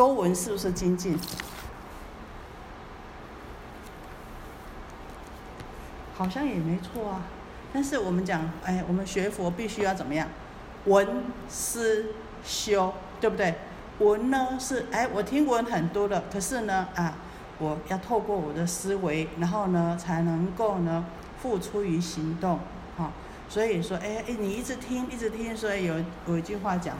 多闻是不是精进？好像也没错啊。但是我们讲，哎，我们学佛必须要怎么样？闻思修，对不对？闻呢是，哎，我听闻很多了，可是呢，啊，我要透过我的思维，然后呢，才能够呢，付出于行动，好。所以说，哎哎，你一直听，一直听，所以有有一句话讲，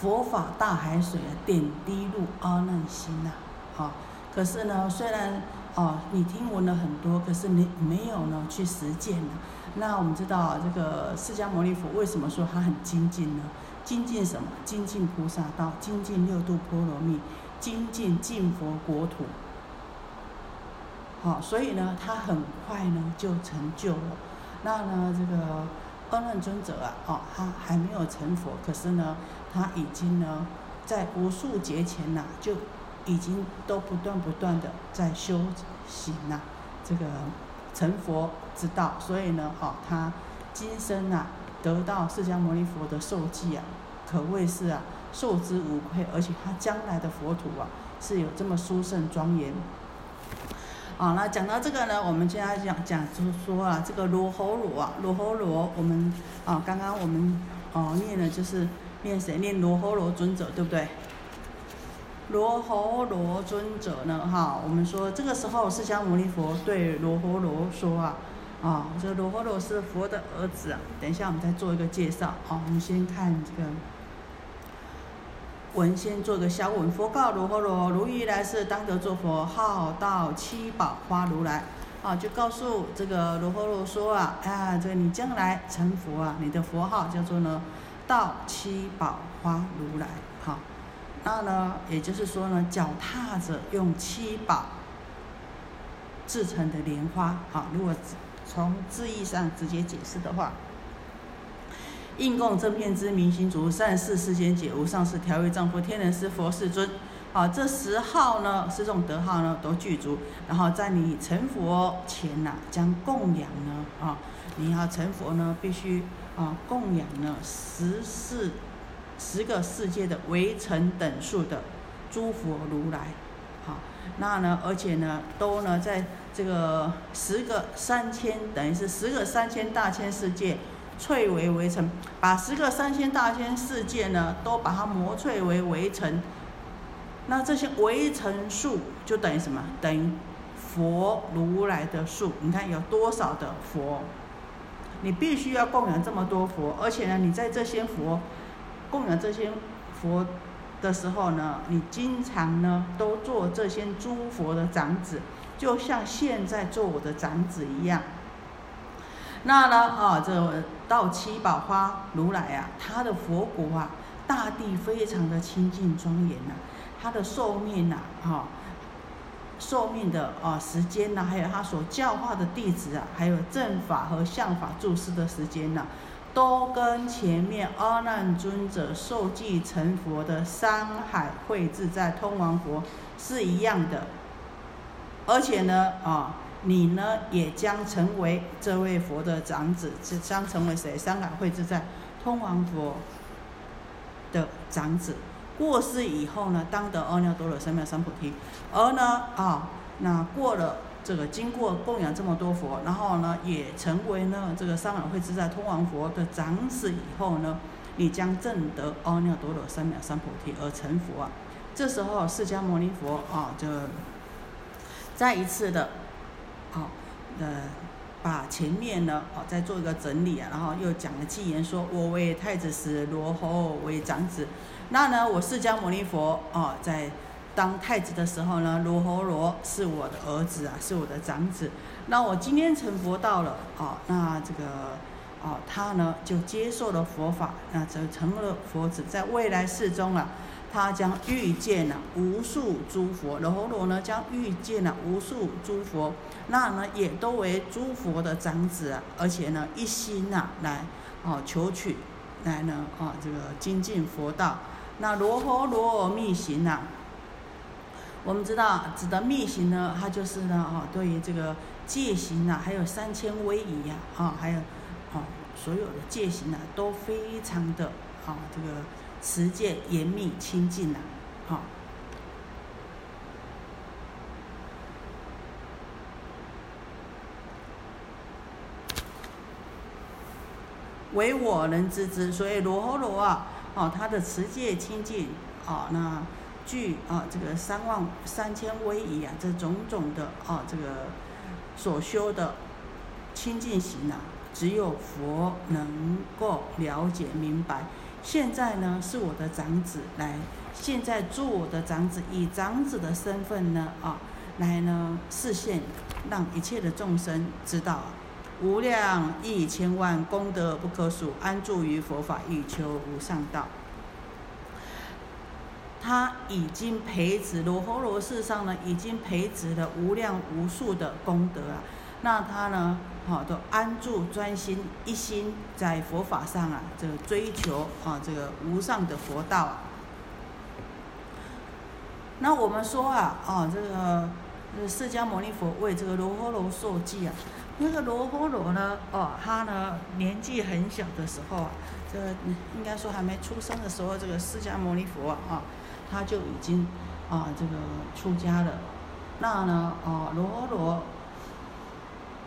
佛法大海水啊，点滴入阿难心呐，好。可是呢，虽然哦，你听闻了很多，可是你没有呢去实践呢。那我们知道这个释迦牟尼佛为什么说他很精进呢？精进什么？精进菩萨道，精进六度波罗蜜，精进净佛国土。好，所以呢，他很快呢就成就了。那呢，这个阿难尊者啊，哦，他还没有成佛，可是呢，他已经呢，在无数劫前呐，就已经都不断不断的在修行呐，这个成佛之道。所以呢，哦，他今生呐，得到释迦牟尼佛的受记啊，可谓是啊，受之无愧。而且他将来的佛土啊，是有这么殊胜庄严。啊，那讲到这个呢，我们现在讲讲就是说啊，这个罗喉罗啊，罗喉罗，我们啊，刚刚我们哦念的就是念谁？念罗侯罗尊者，对不对？罗侯罗尊者呢，哈，我们说这个时候释迦牟尼佛对罗侯罗说啊，啊，这罗侯罗是佛的儿子啊。等一下我们再做一个介绍啊，我们先看这个。文先做个小文，佛告罗侯罗：如欲来世当得作佛，号道七宝花如来。啊，就告诉这个罗侯罗说啊，啊，这个你将来成佛啊，你的佛号叫做呢，道七宝花如来。好，那呢，也就是说呢，脚踏着用七宝制成的莲花。好，如果从字义上直接解释的话。应供正片之明心足善事世间解无上士调御丈夫天人师佛世尊，啊，这十号呢，十种德号呢都具足。然后在你成佛前呐，将供养呢，啊，你要成佛呢，必须啊供养了十世十个世界的围城等数的诸佛如来，好，那呢，而且呢，都呢在这个十个三千，等于是十个三千大千世界。淬为围城，把十个三千大千世界呢，都把它磨淬为围城。那这些围城数就等于什么？等于佛如来的数。你看有多少的佛？你必须要供养这么多佛，而且呢，你在这些佛供养这些佛的时候呢，你经常呢都做这些诸佛的长子，就像现在做我的长子一样。那呢？啊，这道七宝花如来啊，他的佛国啊，大地非常的清净庄严呐。他的寿命呐，哈，寿命的啊时间呐，还有他所教化的弟子啊，还有正法和相法注释的时间呐，都跟前面阿难尊者受记成佛的山海会自在通王佛是一样的。而且呢，啊。你呢，也将成为这位佛的长子，将成为谁？山海会自在通王佛的长子。过世以后呢，当得阿耨多罗三藐三菩提。而呢，啊，那过了这个经过供养这么多佛，然后呢，也成为呢这个香港会自在通王佛的长子以后呢，你将证得阿耨多罗三藐三菩提而成佛啊。这时候，释迦牟尼佛啊，就再一次的。好，呃，把前面呢，哦，再做一个整理啊，然后又讲了偈言，说我为太子时，罗侯为长子。那呢，我释迦牟尼佛哦，在当太子的时候呢，罗侯罗是我的儿子啊，是我的长子。那我今天成佛道了，哦，那这个，哦，他呢就接受了佛法，那就成了佛子，在未来世中啊。他将遇见了无数诸佛，罗侯罗呢将遇见了无数诸佛，那呢也都为诸佛的长子啊，而且呢一心呐来哦求取，来呢哦这个精进佛道。那罗侯罗密行呐，我们知道指的密行呢，它就是呢啊对于这个戒行呐，还有三千威仪呀，啊还有啊所有的戒行呐都非常的啊这个。持戒严密清净呐，啊。唯我能知之，所以罗诃罗啊，哦，他的持戒清净，啊，那具啊这个三万三千威仪啊，这种种的啊这个所修的清净行啊，只有佛能够了解明白。现在呢，是我的长子来，现在做我的长子，以长子的身份呢，啊，来呢示现，让一切的众生知道。无量亿千万功德不可数，安住于佛法，欲求无上道。他已经培植罗诃罗世上呢，已经培植了无量无数的功德啊。那他呢，好都安住专心一心在佛法上啊，这个追求啊，这个无上的佛道啊。那我们说啊，啊，这个释迦牟尼佛为这个罗诃罗受记啊。那个罗波罗呢？哦，他呢年纪很小的时候啊，这应该说还没出生的时候，这个释迦牟尼佛啊，他就已经啊这个出家了。那呢，哦，罗罗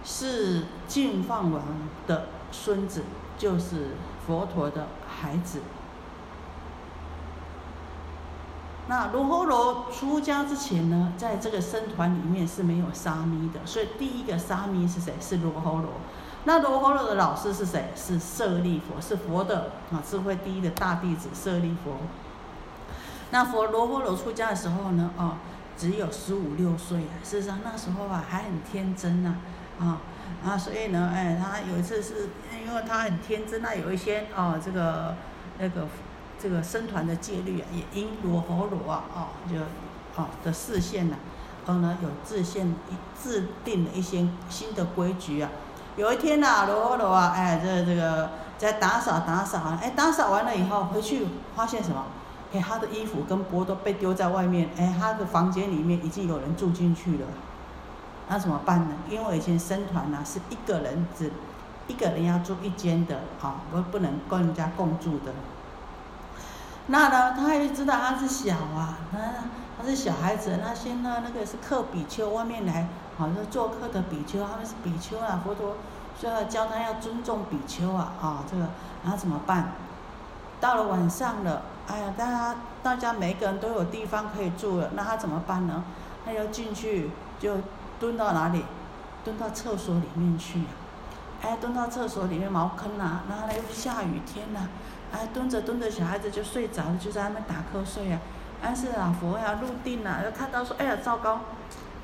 是净饭王的孙子，就是佛陀的孩子。那罗诃罗出家之前呢，在这个僧团里面是没有沙弥的，所以第一个沙弥是谁？是罗诃罗。那罗诃罗的老师是谁？是舍利佛，是佛的啊智慧第一的大弟子舍利佛。那佛罗诃罗出家的时候呢，哦，只有十五六岁啊，事实上那时候啊还很天真呐，啊啊，所以呢，哎，他有一次是因为他很天真，那有一些哦这个那个。这个僧团的戒律啊，也因罗诃罗啊，哦，就，哦的视线呐，而呢有自现制定了一些新的规矩啊。有一天呐，罗诃罗啊，哎，这这个在打扫打扫啊，哎，打扫完了以后回去发现什么？哎，他的衣服跟钵都被丢在外面，哎，他的房间里面已经有人住进去了。那怎么办呢？因为以前僧团呐是一个人只一个人要住一间的，啊，不不能跟人家共住的。那呢，他也知道他是小啊，他他是小孩子。那现在那个是客比丘，外面来好像做客的比丘，他们是比丘啊，佛陀就要教他要尊重比丘啊，啊，这个然后怎么办？到了晚上了，哎呀，大家大家每个人都有地方可以住了，那他怎么办呢？他要进去就蹲到哪里？蹲到厕所里面去，哎，蹲到厕所里面茅坑呐，然后呢又下雨天呐。哎，蹲着蹲着，小孩子就睡着了，就在那边打瞌睡啊。但是啊，佛呀入定了，又看到说，哎呀，糟糕，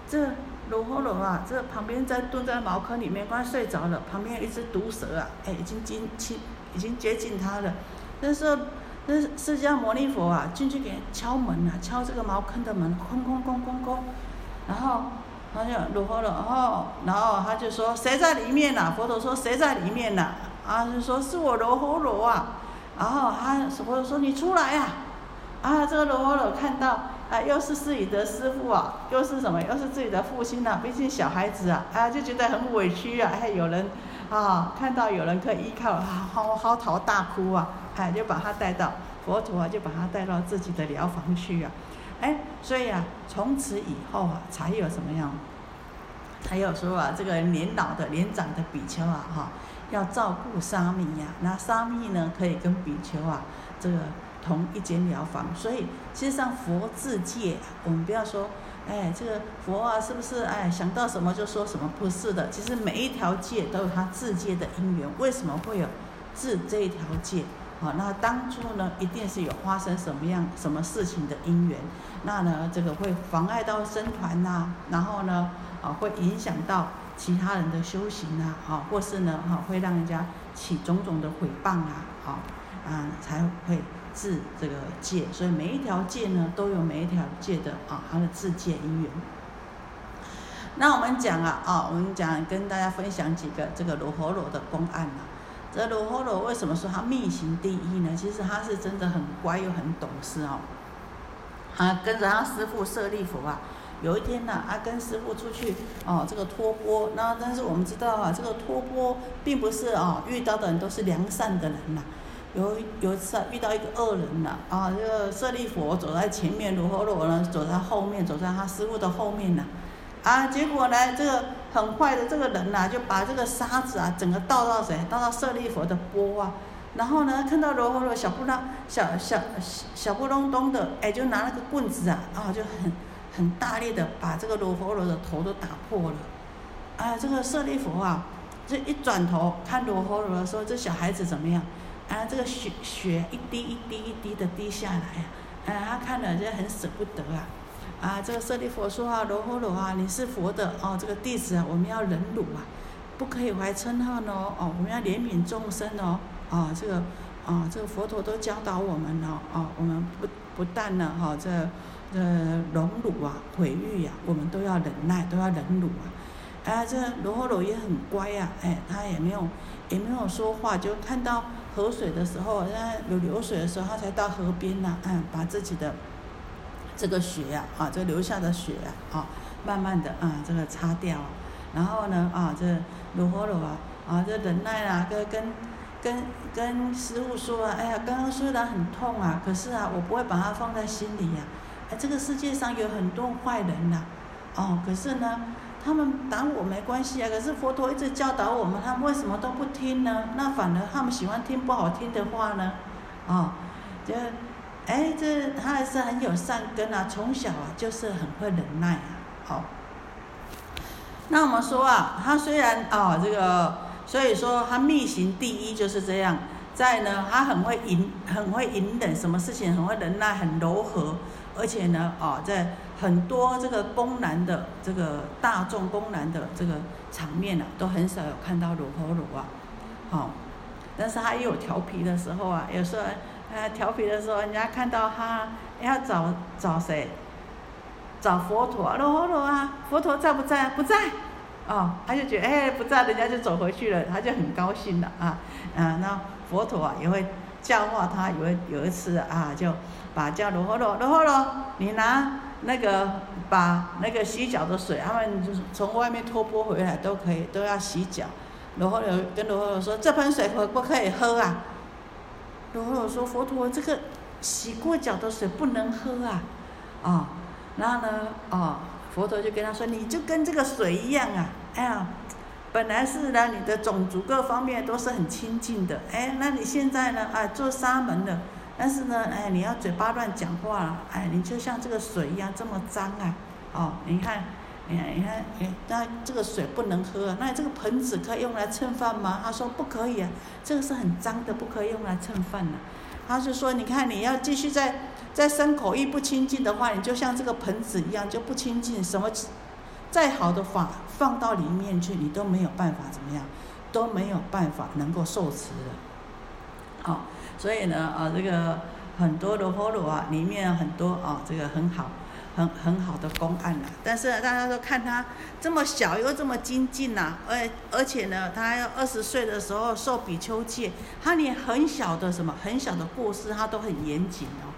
这罗侯罗啊，这旁边在蹲在茅坑里面，快睡着了。旁边有一只毒蛇啊，哎，已经近亲，已经接近他了。那时候，那释迦牟尼佛啊，进去给敲门啊，敲这个茅坑的门，空空空空空。然后，他就罗诃罗，然后，然后他就说，谁在里面呢？佛陀说，谁在里面呢？啊，就说是我罗侯罗啊。然后他佛陀说：“你出来呀！”啊，这个罗诃罗看到啊，又是自己的师傅啊，又是什么？又是自己的父亲呐。毕竟小孩子啊，啊，就觉得很委屈啊。还有人啊，看到有人可以依靠，啊嚎嚎啕大哭啊，哎，就把他带到佛陀啊，就把他带到自己的疗房去啊。哎，所以啊，从此以后啊，才有什么样？还有说啊，这个年老的、年长的比丘啊，哈。要照顾沙弥呀，那沙弥呢可以跟比丘啊，这个同一间疗房。所以，其实上佛自戒，我们不要说，哎，这个佛啊，是不是哎想到什么就说什么？不是的，其实每一条戒都有他自戒的因缘。为什么会有自这一条戒？啊，那当初呢，一定是有发生什么样什么事情的因缘。那呢，这个会妨碍到僧团呐，然后呢，啊，会影响到。其他人的修行啊，哈，或是呢，哈，会让人家起种种的诽谤啊，好，啊，才会治这个戒。所以每一条戒呢，都有每一条戒的啊，它的治戒因缘。那我们讲啊，啊，我们讲跟大家分享几个这个罗诃罗的公案啊。这罗诃罗为什么说他密行第一呢？其实他是真的很乖又很懂事哦。他跟着他师父舍利弗啊。有一天呢，啊，跟师傅出去哦，这个托钵。那但是我们知道啊，这个托钵并不是啊，遇到的人都是良善的人呐。有有一次啊，遇到一个恶人呐，啊，这个舍利佛走在前面，罗诃罗呢走在后面，走在他师傅的后面呐，啊，结果呢，这个很坏的这个人呐，就把这个沙子啊，整个倒到谁，倒到舍利佛的钵啊，然后呢，看到罗诃罗小不拉小小小不隆咚的，哎，就拿那个棍子啊，啊，就很很大力的把这个罗诃罗的头都打破了，啊，这个舍利佛啊，这一转头看罗诃罗说，这小孩子怎么样？啊，这个血血一滴一滴一滴的滴下来啊，啊，他看了就很舍不得啊，啊，这个舍利佛说啊，罗诃罗啊，你是佛的哦，这个弟子啊，我们要忍辱啊，不可以怀嗔恨哦，哦，我们要怜悯众生哦，啊，这个啊，这个佛陀都教导我们了啊，我们不不但呢哈，这呃荣辱啊，毁誉呀，我们都要忍耐，都要忍辱啊，啊，这罗诃罗也很乖呀，哎，他也没有也没有说话，就看到。河水的时候，那有流水的时候，他才到河边呐，嗯，把自己的这个血呀，啊，这流下的血啊，慢慢的啊，这个擦掉，然后呢，啊，这罗诃罗啊，啊，这忍耐啊，跟跟跟跟师傅说啊，哎呀，刚刚虽然很痛啊，可是啊，我不会把它放在心里呀，这个世界上有很多坏人呐，哦，可是呢。他们打我没关系啊，可是佛陀一直教导我们，他们为什么都不听呢？那反而他们喜欢听不好听的话呢？哦，就，哎，这他还是很有善根啊，从小啊就是很会忍耐啊。好，那我们说啊，他虽然啊这个，所以说他密行第一就是这样，在呢他很会隐很会隐忍，什么事情很会忍耐，很柔和，而且呢啊在。很多这个公然的这个大众公然的这个场面啊，都很少有看到罗诃罗啊，好，但是他也有调皮的时候啊，有时候呃调皮的时候，人家看到他要找找谁，找佛陀罗诃罗啊，佛陀在不在？不在，哦，他就觉得哎不在，人家就走回去了，他就很高兴了啊，嗯，那佛陀啊也会教化他，有有一次啊就把叫罗诃罗，罗诃罗，你拿。那个把那个洗脚的水，他们就是从外面托钵回来都可以，都要洗脚。罗诃罗跟罗诃罗说：“这盆水可不可以喝啊？”罗诃罗说：“佛陀，这个洗过脚的水不能喝啊！”啊，然后呢，啊，佛陀就跟他说：“你就跟这个水一样啊！哎呀，本来是呢，你的种族各方面都是很亲近的，哎，那你现在呢，啊，做沙门的。”但是呢，哎，你要嘴巴乱讲话了，哎，你就像这个水一样这么脏啊！哦，你看，你看，你看，哎，那这个水不能喝，那这个盆子可以用来盛饭吗？他说不可以啊，这个是很脏的，不可以用来盛饭的。他就说，你看，你要继续在在生口意不清净的话，你就像这个盆子一样就不清净，什么再好的法放到里面去，你都没有办法怎么样，都没有办法能够受持的。好。所以呢，啊，这个很多的佛罗啊，里面很多啊，这个很好，很很好的公案呐。但是大家都看他这么小又这么精进呐，而而且呢，他要二十岁的时候受比丘戒，他连很小的什么很小的过失他都很严谨哦。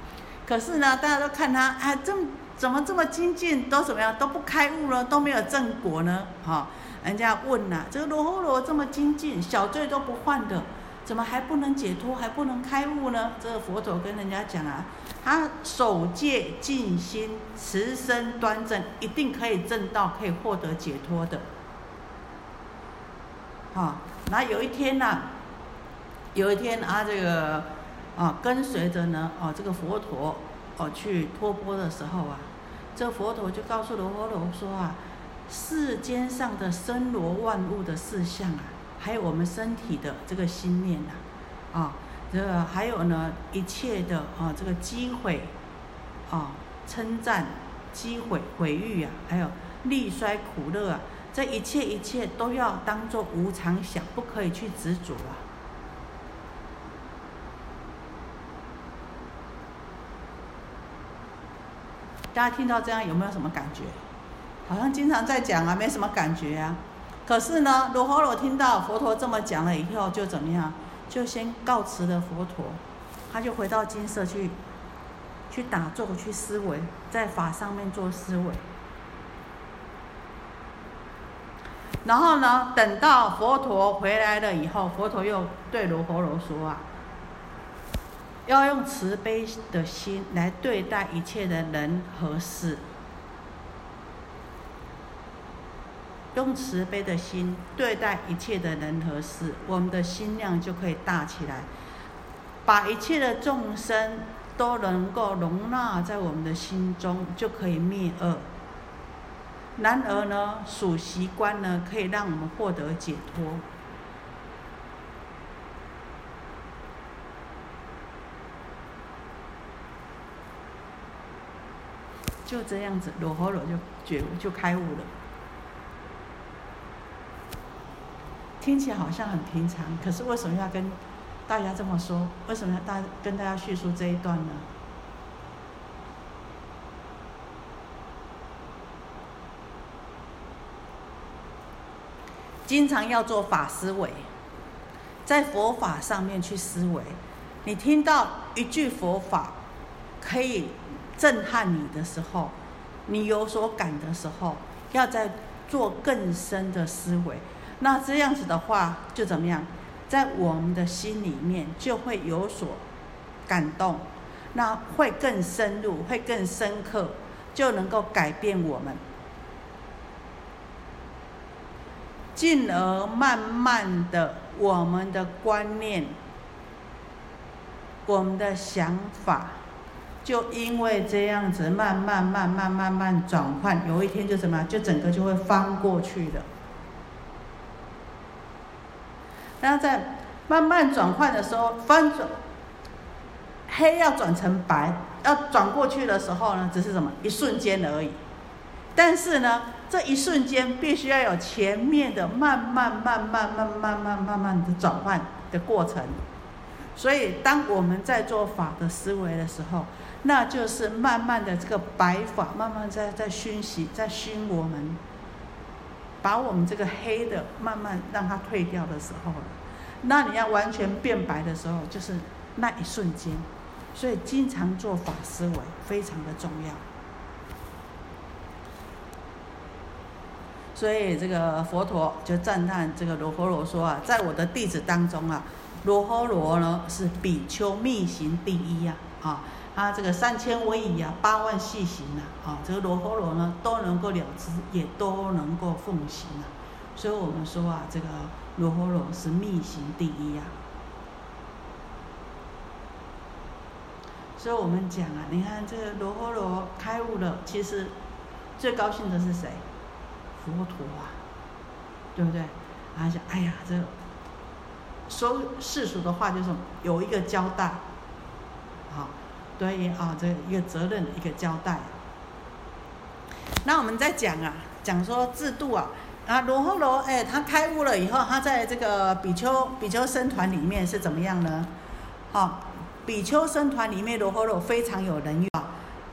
可是呢，大家都看他啊，这么怎么这么精进，都怎么样都不开悟了，都没有正果呢？哈，人家问呐，这个罗侯罗这么精进，小罪都不犯的。怎么还不能解脱，还不能开悟呢？这个佛陀跟人家讲啊，他守戒静心，持身端正，一定可以证道，可以获得解脱的。好，那有一天呐，有一天啊，这个啊跟随着呢，哦这个佛陀哦去托钵的时候啊，这佛陀就告诉罗诃罗说啊，世间上的生罗万物的事相啊。还有我们身体的这个心念呐，啊，这还有呢，一切的啊，这个机会，啊，称赞、机会、毁誉啊，还有利衰苦乐啊，这一切一切都要当做无常想，不可以去执着啊。大家听到这样有没有什么感觉？好像经常在讲啊，没什么感觉啊。可是呢，罗侯罗听到佛陀这么讲了以后，就怎么样？就先告辞了佛陀，他就回到金色去，去打坐，去思维，在法上面做思维。然后呢，等到佛陀回来了以后，佛陀又对罗诃罗说啊：“要用慈悲的心来对待一切的人和事，用慈悲的心对待一切的人和事，我们的心量就可以大起来，把一切的众生都能够容纳在我们的心中，就可以灭恶。然而呢，数习观呢，可以让我们获得解脱。就这样子，罗喉罗就觉悟，就开悟了。听起来好像很平常，可是为什么要跟大家这么说？为什么要大跟大家叙述这一段呢？经常要做法思维，在佛法上面去思维。你听到一句佛法，可以震撼你的时候，你有所感的时候，要再做更深的思维。那这样子的话，就怎么样，在我们的心里面就会有所感动，那会更深入，会更深刻，就能够改变我们。进而慢慢的，我们的观念、我们的想法，就因为这样子慢慢、慢慢、慢慢转换，有一天就什么，就整个就会翻过去的。那在慢慢转换的时候，翻转黑要转成白，要转过去的时候呢，只是什么一瞬间而已。但是呢。这一瞬间必须要有前面的慢慢、慢慢、慢慢、慢慢、慢的转换的过程，所以当我们在做法的思维的时候，那就是慢慢的这个白法慢慢在在熏习，在熏我们，把我们这个黑的慢慢让它退掉的时候了。那你要完全变白的时候，就是那一瞬间。所以经常做法思维非常的重要。所以这个佛陀就赞叹这个罗诃罗说啊，在我的弟子当中啊，罗诃罗呢是比丘密行第一呀，啊，他这个三千威仪啊，八万细行啊，啊，这个罗诃罗呢都能够了知，也都能够奉行啊，所以我们说啊，这个罗诃罗是密行第一呀。所以我们讲啊，你看这个罗诃罗开悟了，其实最高兴的是谁？佛陀啊，对不对？他想，哎呀，这说世俗的话就是有一个交代，对啊，这一个责任的一个交代。那我们在讲啊，讲说制度啊，啊罗睺罗，哎，他开悟了以后，他在这个比丘比丘僧团里面是怎么样呢？好，比丘僧团里面罗睺罗非常有人缘，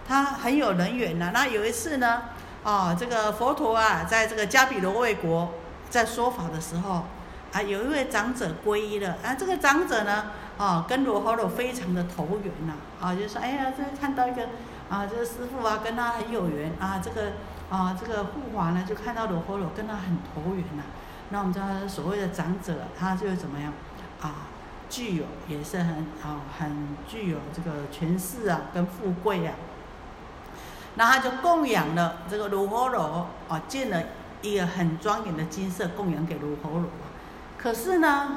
他很有人缘呐。那有一次呢？哦，这个佛陀啊，在这个迦毗罗卫国在说法的时候，啊，有一位长者皈依了，啊，这个长者呢，啊，跟罗睺罗非常的投缘呐，啊，就说，哎呀，这看到一个，啊，这个师傅啊，跟他很有缘，啊，这个，啊，这个护法呢，就看到罗睺罗跟他很投缘呐，那我们知道所谓的长者，他就怎么样，啊，具有也是很，啊，很具有这个权势啊，跟富贵啊。那他就供养了这个卢睺罗，啊，建了一个很庄严的金色供养给卢睺罗。可是呢，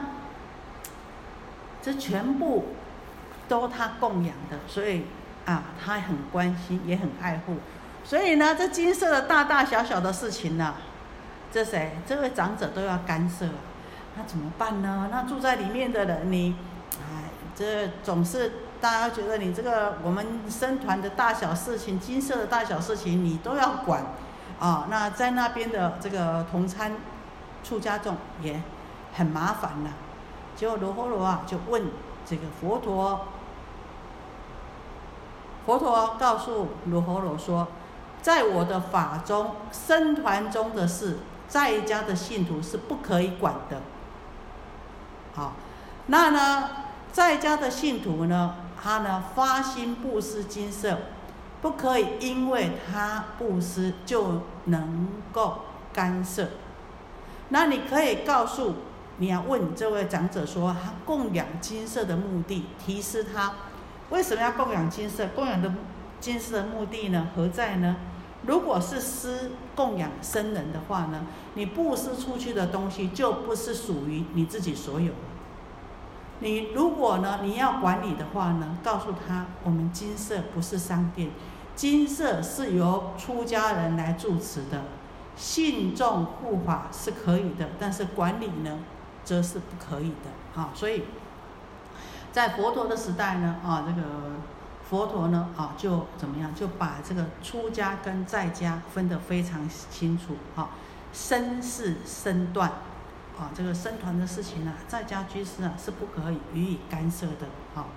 这全部都他供养的，所以啊，他很关心，也很爱护。所以呢，这金色的大大小小的事情呢，这谁？这位长者都要干涉，那怎么办呢？那住在里面的人，你，哎，这总是。大家觉得你这个我们生团的大小事情、金色的大小事情，你都要管啊？那在那边的这个同参出家众也很麻烦了。结果罗睺罗啊就问这个佛陀，佛陀告诉罗睺罗说，在我的法中，僧团中的事，在家的信徒是不可以管的。好，那呢，在家的信徒呢？他呢发心布施金色，不可以因为他布施就能够干涉。那你可以告诉你要问这位长者说，他供养金色的目的，提示他为什么要供养金色？供养的金色的目的呢？何在呢？如果是施供养僧人的话呢，你布施出去的东西就不是属于你自己所有的。你如果呢，你要管理的话呢，告诉他，我们金色不是商店，金色是由出家人来住持的，信众护法是可以的，但是管理呢，这是不可以的啊。所以，在佛陀的时代呢，啊，这个。佛陀呢，啊，就怎么样，就把这个出家跟在家分得非常清楚，啊，身是身段，啊，这个僧团的事情呢，在家居士啊是不可以予以干涉的，啊，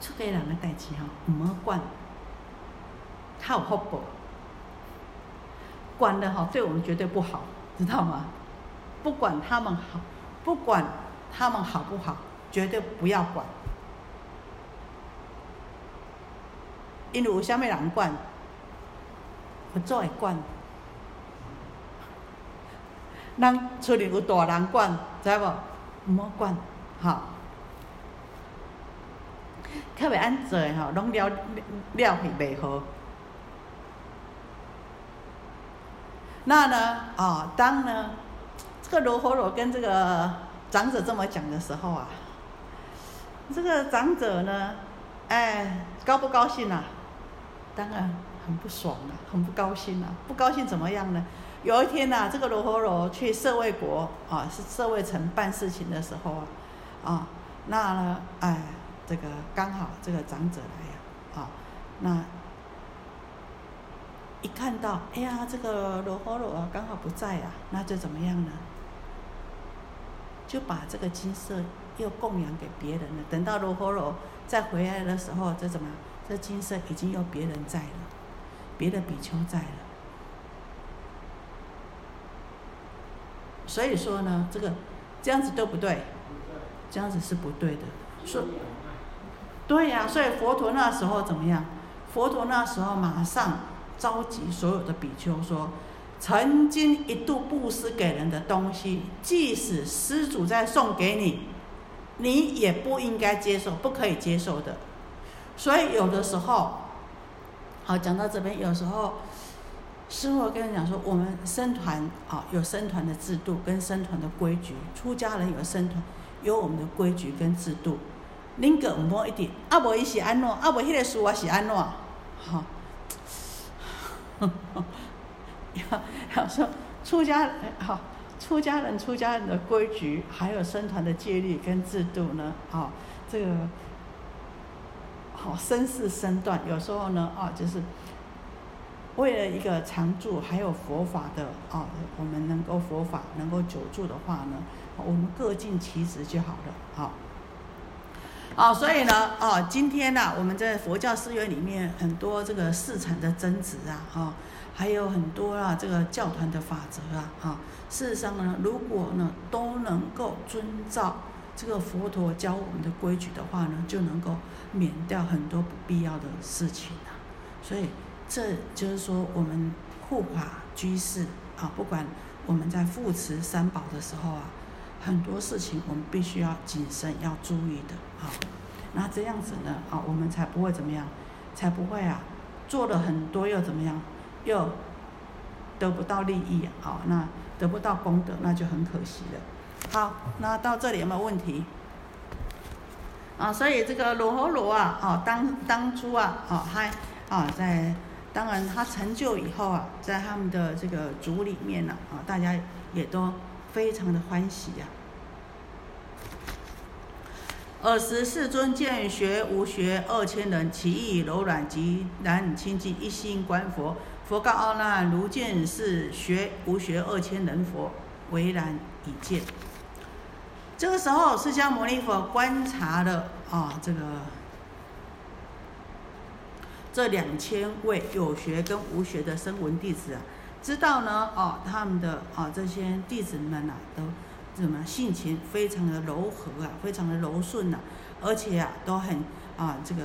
出家人的代志哈，唔好管，他有福报，管的哈对我们绝对不好，知道吗？不管他们好，不管他们好不好，绝对不要管。因为有啥物人管，佛祖会管。人厝里有大人管，知无？毋好管，吼。较袂安做诶吼，拢了了去袂好。那呢？哦，当呢，这个罗喉罗跟这个长者这么讲的时候啊，这个长者呢，哎，高不高兴啊？当然很不爽啊，很不高兴啊，不高兴怎么样呢？有一天呐，这个罗睺罗去舍卫国啊，是舍卫城办事情的时候啊，啊，那呢，哎，这个刚好这个长者来呀，啊，那一看到，哎呀，这个罗睺罗啊，刚好不在啊，那就怎么样呢？就把这个金色又供养给别人了。等到罗睺罗再回来的时候，这怎么？这金色已经有别人在了，别的比丘在了，所以说呢，这个这样子对不对？这样子是不对的。说，对呀，所以佛陀那时候怎么样？佛陀那时候马上召集所有的比丘说：曾经一度布施给人的东西，即使施主再送给你，你也不应该接受，不可以接受的。所以有的时候，好讲到这边，有时候师傅跟人讲说，我们僧团啊有僧团的制度跟僧团的规矩，出家人有僧团有我们的规矩跟制度。恁个唔好一点，啊无伊是安怎，啊无迄个事我是安怎，好，说出家人好，出家人出家人的规矩，还有僧团的戒律跟制度呢，啊，这个。好，身世身段，有时候呢，啊，就是为了一个常住，还有佛法的啊，我们能够佛法能够久住的话呢，我们各尽其职就好了，好。啊，所以呢，啊，今天呢，我们在佛教寺院里面很多这个市场的争执啊，啊，还有很多啊这个教团的法则啊，啊，事实上呢，如果呢都能够遵照。这个佛陀教我们的规矩的话呢，就能够免掉很多不必要的事情啊。所以这就是说，我们护法居士啊，不管我们在护持三宝的时候啊，很多事情我们必须要谨慎要注意的啊。那这样子呢啊，我们才不会怎么样，才不会啊做了很多又怎么样，又得不到利益啊，那得不到功德，那就很可惜了。好，那到这里有没有问题？啊，所以这个罗侯罗啊，哦，当当初啊，哦，他啊，在当然他成就以后啊，在他们的这个族里面呢，啊，大家也都非常的欢喜呀。尔时世尊见学无学二千人，其意柔软极难亲近，一心观佛。佛告阿难：如见是学无学二千人佛，为然已见。这个时候，释迦牟尼佛观察了啊，这个这两千位有学跟无学的声闻弟子啊，知道呢，哦，他们的啊这些弟子们呐，都怎么性情非常的柔和啊，非常的柔顺呐，而且啊都很啊这个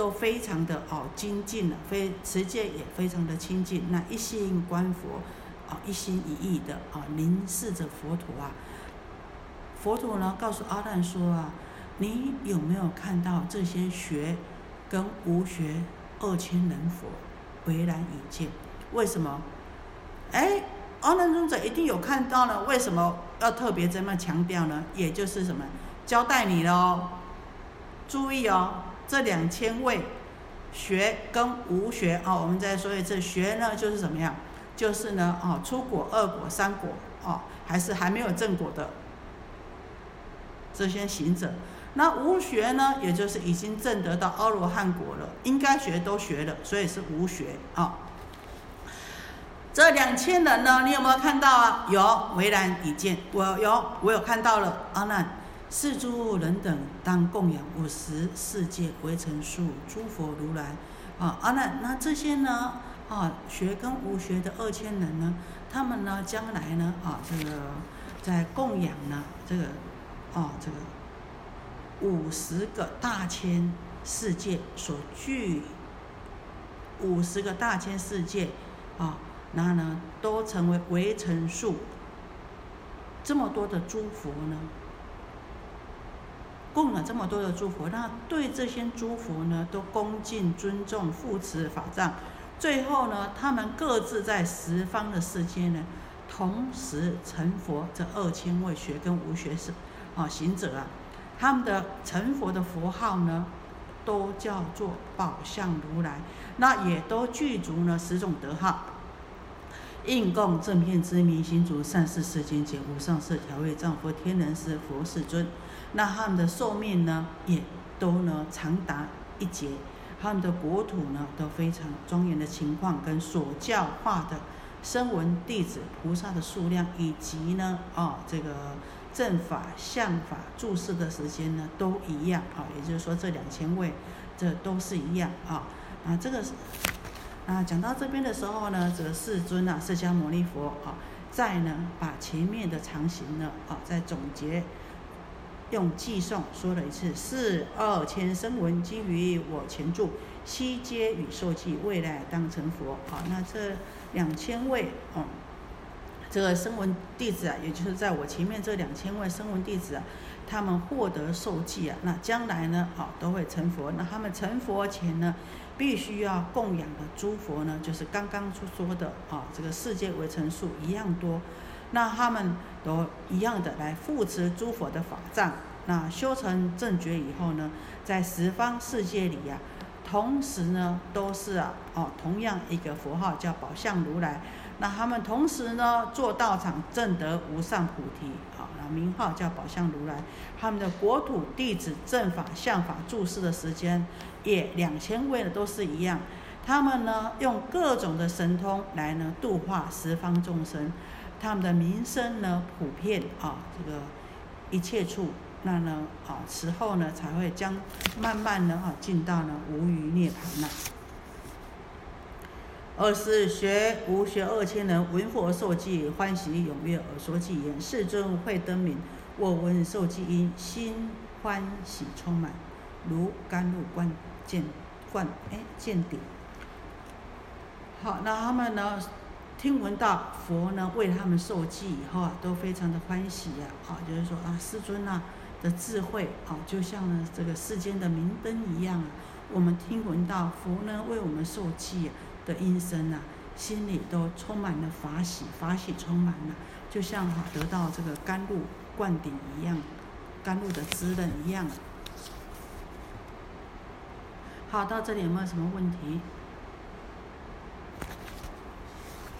都非常的哦精进了，非持戒也非常的清净，那一心观佛啊，一心一意的啊凝视着佛陀啊。佛陀呢，告诉阿难说啊，你有没有看到这些学跟无学二千人佛为然已见？为什么？哎，阿难尊者一定有看到呢。为什么要特别这么强调呢？也就是什么，交代你喽。注意哦，这两千位学跟无学哦，我们再说一次，学呢就是怎么样？就是呢哦，出果、二果、三果哦，还是还没有正果的这些行者。那无学呢，也就是已经证得到阿罗汉果了，应该学都学了，所以是无学啊。这两千人呢，你有没有看到啊？有，为然已见。我有，我有看到了。阿难，是诸人等当供养五十世界为成数诸佛如来。啊，阿难，那这些呢？啊，学跟无学的二千人呢，他们呢，将来呢，啊，这个在供养呢，这个，啊，这个。五十个大千世界所具，五十个大千世界啊，那呢都成为围城数。这么多的诸佛呢，供了这么多的诸佛，那对这些诸佛呢都恭敬尊重护持法藏，最后呢，他们各自在十方的世界呢，同时成佛。这二千位学跟无学士啊行者啊。他们的成佛的佛号呢，都叫做宝相如来，那也都具足呢十种德号，应供正片之明心足善事世间解无上士调味丈夫天人师佛世尊，那他们的寿命呢，也都呢长达一劫，他们的国土呢都非常庄严的情况，跟所教化的声闻弟子菩萨的数量，以及呢啊这个。正法、相法注释的时间呢，都一样啊，也就是说这两千位，这都是一样啊。啊，这个是啊，讲到这边的时候呢，这个世尊啊，释迦牟尼佛啊，在呢把前面的常行呢啊，再总结，用寄诵说了一次：是二千声闻基于我前住，悉皆与受记，未来当成佛。好，那这两千位哦。这个声闻弟子啊，也就是在我前面这两千位声闻弟子啊，他们获得受记啊，那将来呢，啊都会成佛。那他们成佛前呢，必须要供养的诸佛呢，就是刚刚所说的啊，这个世界为成数一样多。那他们都一样的来扶持诸佛的法藏。那修成正觉以后呢，在十方世界里呀，同时呢，都是啊，哦，同样一个佛号叫宝相如来。那他们同时呢，做道场正得无上菩提，啊，那名号叫宝相如来。他们的国土弟子正法相法注释的时间，也两千位的都是一样。他们呢，用各种的神通来呢度化十方众生。他们的名声呢，普遍啊，这个一切处，那呢，啊，此后呢，才会将慢慢的啊，进到呢无余涅槃了。二是学无学二千人闻佛受记，欢喜踊跃而说偈言：世尊会灯明，我闻受记音，心欢喜充满，如甘露灌见灌哎见顶。好，那他们呢，听闻到佛呢为他们受记以后啊，都非常的欢喜呀。啊，就是说啊，师尊呐的智慧啊，就像呢这个世间的明灯一样啊。我们听闻到佛呢为我们受记。的音声呐，心里都充满了法喜，法喜充满了，就像哈得到这个甘露灌顶一样，甘露的滋润一样。好，到这里有没有什么问题？